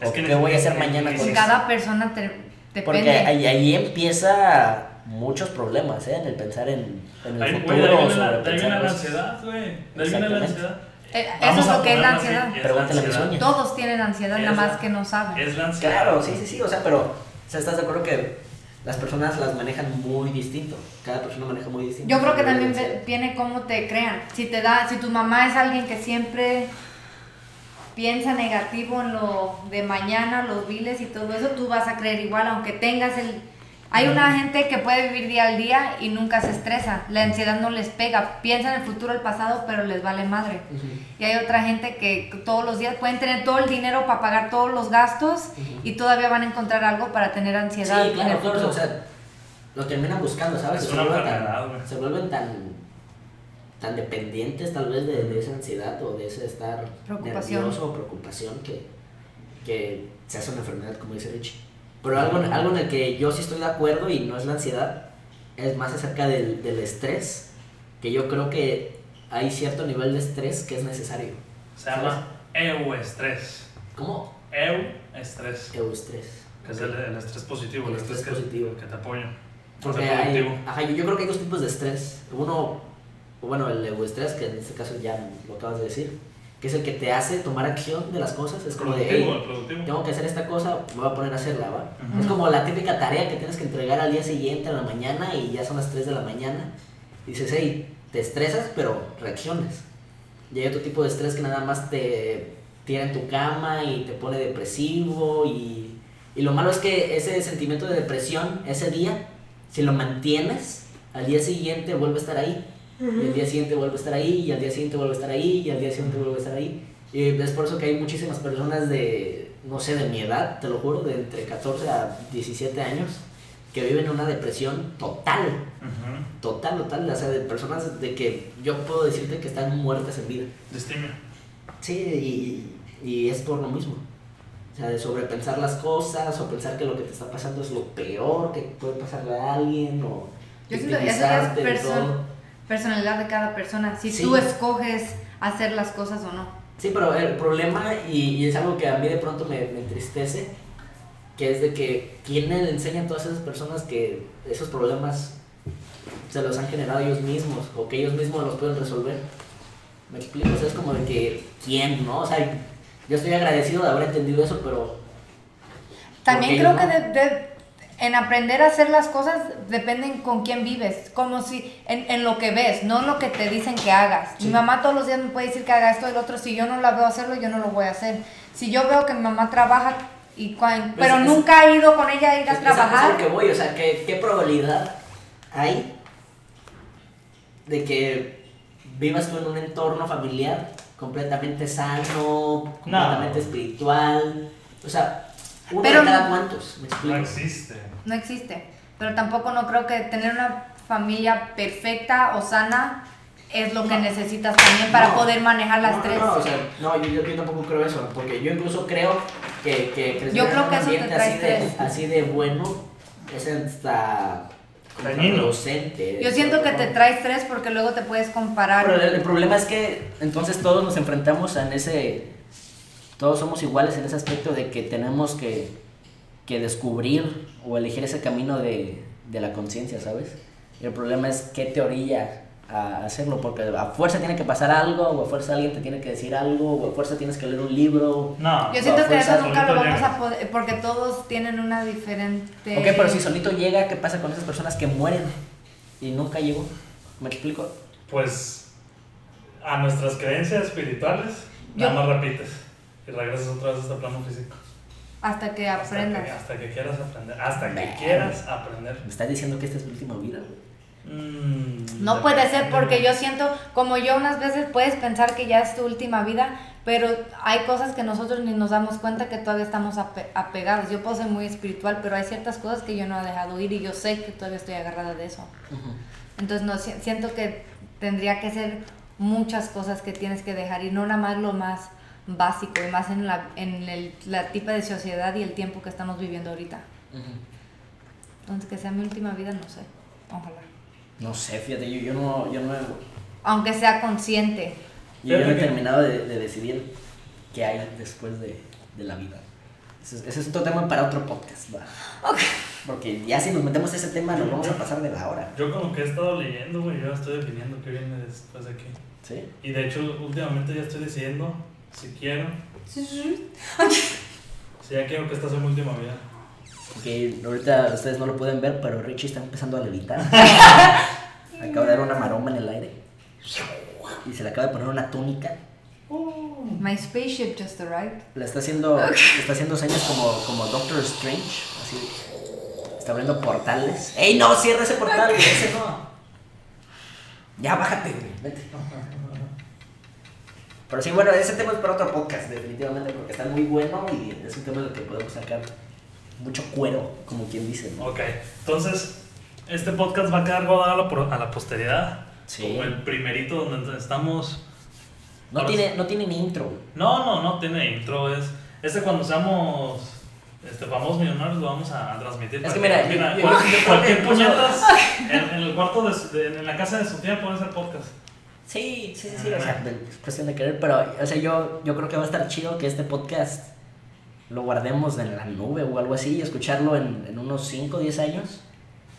Es ¿O que qué voy a hacer mañana con ni- eso? Cada persona te, depende. Porque ahí, ahí empieza muchos problemas, ¿eh? En el pensar en, en el Ahí, futuro güey, o la, sobre viene pensar la cosas. ansiedad, güey. La ansiedad. Eh, eso es lo que es la ansiedad. es la Pregúntale a ansiedad. sueño. Todos tienen ansiedad, Es nada la- más que no saben. Es la ansiedad. Claro, sí, sí, sí, o sea, pero o sea, ¿estás de acuerdo que las personas las manejan muy distinto? Cada persona maneja muy distinto. Yo creo que también viene cómo te crean. Si te da, si tu mamá es alguien que siempre piensa negativo en lo de mañana, los viles y todo eso, tú vas a creer igual, aunque tengas el... Hay una gente que puede vivir día al día y nunca se estresa. La ansiedad no les pega. Piensan en el futuro, el pasado, pero les vale madre. Y hay otra gente que todos los días pueden tener todo el dinero para pagar todos los gastos Ujú. y todavía van a encontrar algo para tener ansiedad Sí, claro, claro, o sea, lo terminan buscando, ¿sabes? Es se, vuelven tan, se vuelven tan, tan dependientes tal vez de, de esa ansiedad o de ese estar Preocupación. nervioso o preocupación que, que se hace una enfermedad, como dice Richie. Pero algo, algo en el que yo sí estoy de acuerdo y no es la ansiedad, es más acerca del, del estrés, que yo creo que hay cierto nivel de estrés que es necesario. Se llama euestrés. ¿Cómo? Euestrés. Eustrés. Que es el, el estrés positivo, el, El estrés, estrés que, positivo. que te apoya. Porque hay, ajá, yo, yo creo que hay dos tipos de estrés. Uno, bueno, el egoestrés, que en este caso ya lo acabas de decir, que es el que te hace tomar acción de las cosas. Es como de, hey, tengo que hacer esta cosa, me voy a poner a hacerla, ¿va? Ujú. Es como la típica tarea que tienes que entregar al día siguiente, a la mañana, y ya son las 3 de la mañana. Dices, hey, te estresas, pero reacciones. Y hay otro tipo de estrés que nada más te tira en tu cama y te pone depresivo. Y, y lo malo es que ese sentimiento de depresión, ese día, si lo mantienes, al día siguiente vuelve a estar ahí. Y al día siguiente vuelve a estar ahí, y al día siguiente vuelve a estar ahí, y al día siguiente vuelve a estar ahí. Y es por eso que hay muchísimas personas de, no sé, de mi edad, te lo juro, de entre 14 a 17 años, que viven una depresión total, total, total, o sea, de personas de que yo puedo decirte que están muertas en vida. Distimia. Sí, y, y es por lo mismo. O sea, de sobrepensar las cosas, o pensar que lo que te está pasando es lo peor que puede pasarle a alguien, o Yo siento que personalidad de cada persona. Si Sí. tú escoges hacer las cosas o no. Sí, pero el problema, y, y es algo que a mí de pronto me, me entristece, que es de que quién le enseña a todas esas personas que esos problemas se los han generado ellos mismos, o que ellos mismos los pueden resolver. ¿Me explico? O sea, es como de que, ¿quién, no? O sea, yo estoy agradecido de haber entendido eso, pero... También ¿por creo que no? de- de- en aprender a hacer las cosas dependen con quién vives, como si en, en lo que ves, no en lo que te dicen que hagas. Sí. Mi mamá todos los días me puede decir que haga esto y lo otro, si yo no la veo hacerlo, yo no lo voy a hacer. Si yo veo que mi mamá trabaja, y cuan- Pues pero es- nunca he ido con ella a ir a Es- es trabajar, lo que voy, o sea, ¿qué, qué probabilidad hay de que vivas tú en un entorno familiar completamente sano, completamente espiritual? O sea, uno Pero de cada cuantos, ¿me explico? No existe. No existe. Pero tampoco no creo que tener una familia perfecta o sana es lo que necesitas también para No. poder manejar las no, tres. No, no, o sea, no, yo, yo- yo tampoco creo eso, porque yo incluso creo que, que crecer Yo en creo que eso te ambiente trae así de, así de bueno es hasta contraproducente. Yo siento que te ¿no? trae estrés porque luego te puedes comparar. Pero el, el problema es que entonces todos nos enfrentamos en ese. Todos somos iguales en ese aspecto de que tenemos que, que descubrir o elegir ese camino de, de la conciencia, ¿sabes? Y el problema es qué te orilla a hacerlo, porque a fuerza tiene que pasar algo, o a fuerza alguien te tiene que decir algo, o a fuerza tienes que leer un libro. No. Yo siento que eso nunca lo solito vamos llega. a poder, porque todos tienen una diferente... Ok, pero si solito llega, ¿qué pasa con esas personas que mueren y nunca llegó? ¿Me explico? Pues a nuestras creencias espirituales, Yo- nada más repites y regresas otra vez a este plano físico. Hasta que Hasta aprendas. que, hasta que quieras aprender. Hasta que quieras aprender. Me estás diciendo que esta es mi última vida, güey. Mm, No puede ser porque yo siento, como yo unas veces puedes pensar que ya es tu última vida, pero hay cosas que nosotros ni nos damos cuenta que todavía estamos ape- apegados. Yo puedo ser muy espiritual, pero hay ciertas cosas que yo no he dejado ir y yo sé que todavía estoy agarrada de eso. Entonces no si- siento que tendría que ser muchas cosas que tienes que dejar y no nada más lo más básico y más en la en el la tipo de sociedad y el tiempo que estamos viviendo ahorita. Entonces que sea mi última vida, no sé. Ojalá. No sé, fíjate, yo, yo no, yo no he, Aunque sea consciente. yo no he terminado de, de decidir qué hay después de, de la vida. Ese, es- ese es otro tema para otro podcast, ¿va? Porque ya si nos metemos a ese tema nos vamos a pasar de la hora. Yo con lo que he estado leyendo, güey, yo estoy definiendo qué viene después de aquí. ¿Sí? Y de hecho, últimamente ya estoy decidiendo si quiero, si ya quiero que esta sea mi última vida. Ok, ahorita ustedes no lo pueden ver, pero Richie está empezando a levitar. (laughs) acaba de dar una maroma en el aire. Y se le acaba de poner una túnica. My spaceship just arrived. Le está haciendo, está haciendo señas como, como Doctor Strange. Así. Está abriendo portales. ¡Ey, no! Cierra ese portal, güey, ese no. Ya, bájate, güey. Vete. Pero sí, bueno, ese tema es para otro podcast, definitivamente, porque está muy bueno y es un tema del que podemos sacar mucho cuero, como quien dice. ¿no? Ok, entonces, este podcast va a quedar guardado a la, posteridad. Sí. Como el primerito donde estamos. No tiene, no tiene ni intro. No, no, no tiene intro. Es, este cuando seamos este, famosos millonarios lo vamos a transmitir. Es que mira, cualquier- yo- (laughs) yo cualquier puñetas en, en el cuarto de, de- en la casa de su tía puede ser podcast. Sí, sí, sí, o sea, es cuestión de querer, pero, o sea, yo, yo creo que va a estar chido que este podcast lo guardemos en la nube o algo así y escucharlo en, en unos 5 o 10 años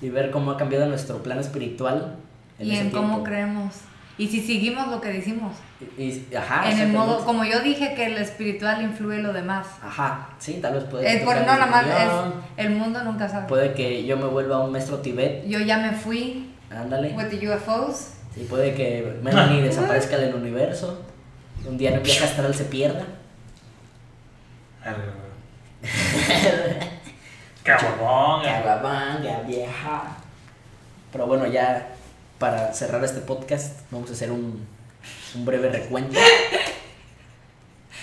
y ver cómo ha cambiado nuestro plan espiritual en y ese en cómo tiempo. creemos. Y si seguimos lo que decimos. Y, y- ajá, en el modo, como yo dije que el espiritual influye lo demás. Ajá, sí, tal vez puede Es por, no, nada más, es, el mundo nunca sabe. Puede que yo me vuelva un maestro Tibet, Yo ya me fui ándale. with the UFOs. Sí, puede que Melanie desaparezca del universo. Un día en un viaje astral se pierda. Cababón. (laughs) Cababanga, vieja. Pero bueno, ya para cerrar este podcast, vamos a hacer un, un breve recuento. (laughs)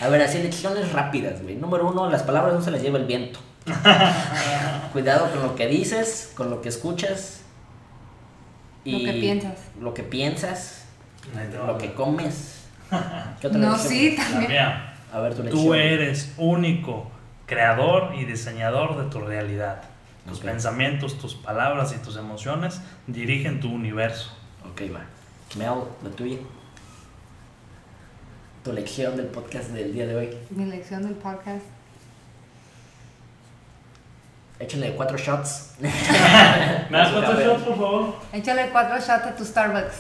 A ver, así lecciones rápidas, güey. Número uno, las palabras no se las lleva el viento. (laughs) Cuidado con lo que dices, con lo que escuchas. Lo que piensas. Lo que piensas, lo que comes. (laughs) ¿Qué otra No, lección? sí, La también. mía. A ver tu lección. Tú eres único, creador y diseñador de tu realidad. Tus pensamientos, tus palabras y tus emociones dirigen tu universo. Ok, va. Mel, la tuya. Tu lección del podcast del día de hoy. Mi lección del podcast. Échale cuatro shots. (laughs) ¿Me das cuatro shots, por favor? Échale cuatro shots a tu Starbucks.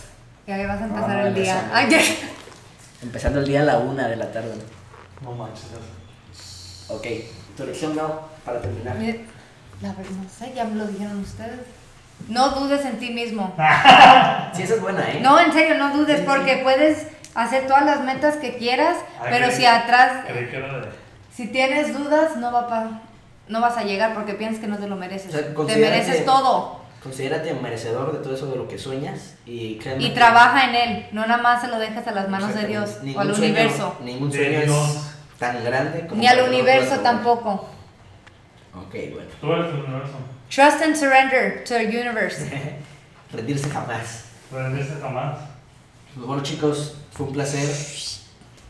Y ahí vas a empezar No, el día. no. Ay. Empezando el día a la una de la tarde. No manches. Ok, tu lección, Mel, para terminar. La verdad, no sé, ya me lo dijeron ustedes. No dudes en ti mismo. (laughs) Sí, esa es buena, ¿eh? No, en serio, no dudes Sí, porque sí. puedes hacer todas las metas que quieras, pero creí- si atrás, que de. si tienes dudas, no va pa- no vas a llegar porque piensas que no te lo mereces. O sea, te mereces todo Considérate merecedor de todo eso de lo que sueñas y créeme y que- trabaja en él, no nada más se lo dejas a las manos de. Dios o Ningún al sueño- universo, Ningún sueño es tan grande como ni al universo tampoco. Ok, bueno. Tú eres el universo. Trust and surrender to the universe. (laughs) Rendirse jamás. Rendirse jamás. Pues bueno, chicos, fue un placer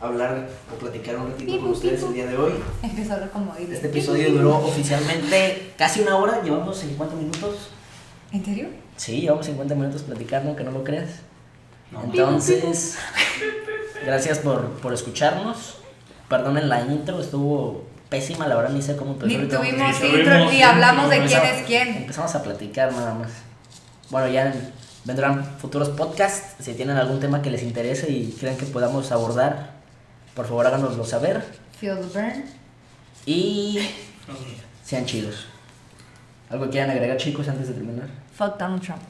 hablar o platicar un ratito con ustedes el día de hoy. Empezó a hablar como. Este episodio duró oficialmente casi una hora, llevamos 50 minutos. ¿En serio? Sí, llevamos 50 minutos platicando, aunque no lo creas. No, Entonces, gracias por, por escucharnos. Perdonen la intro, estuvo pésima, la verdad ni sé cómo empezó. Ni tuvimos Ni intro, tuvimos ni hablamos de quién empezamos- es quién. Empezamos a platicar nada más. Bueno, ya vendrán futuros podcasts. Si tienen algún tema que les interese y creen que podamos abordar, por favor háganoslo saber. Feel the burn. Y sean chidos. ¿Algo quieran agregar, chicos, antes de terminar? Fuck Donald Trump.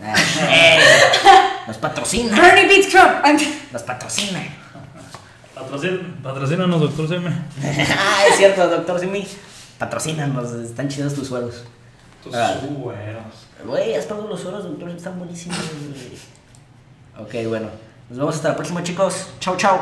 ¡eh! Nos patrocina, Bernie beats Trump. nos patrocina. Patrocín- Patrocínanos, doctor Seme. (laughs) ah, es cierto, doctor Simi. Patrocínanos, están chidos tus suelos. Tus Ah. sueros. Güey, has probado los suelos, doctor, están buenísimos. Ok, bueno. Nos vemos hasta la próxima, chicos. Chau, chau.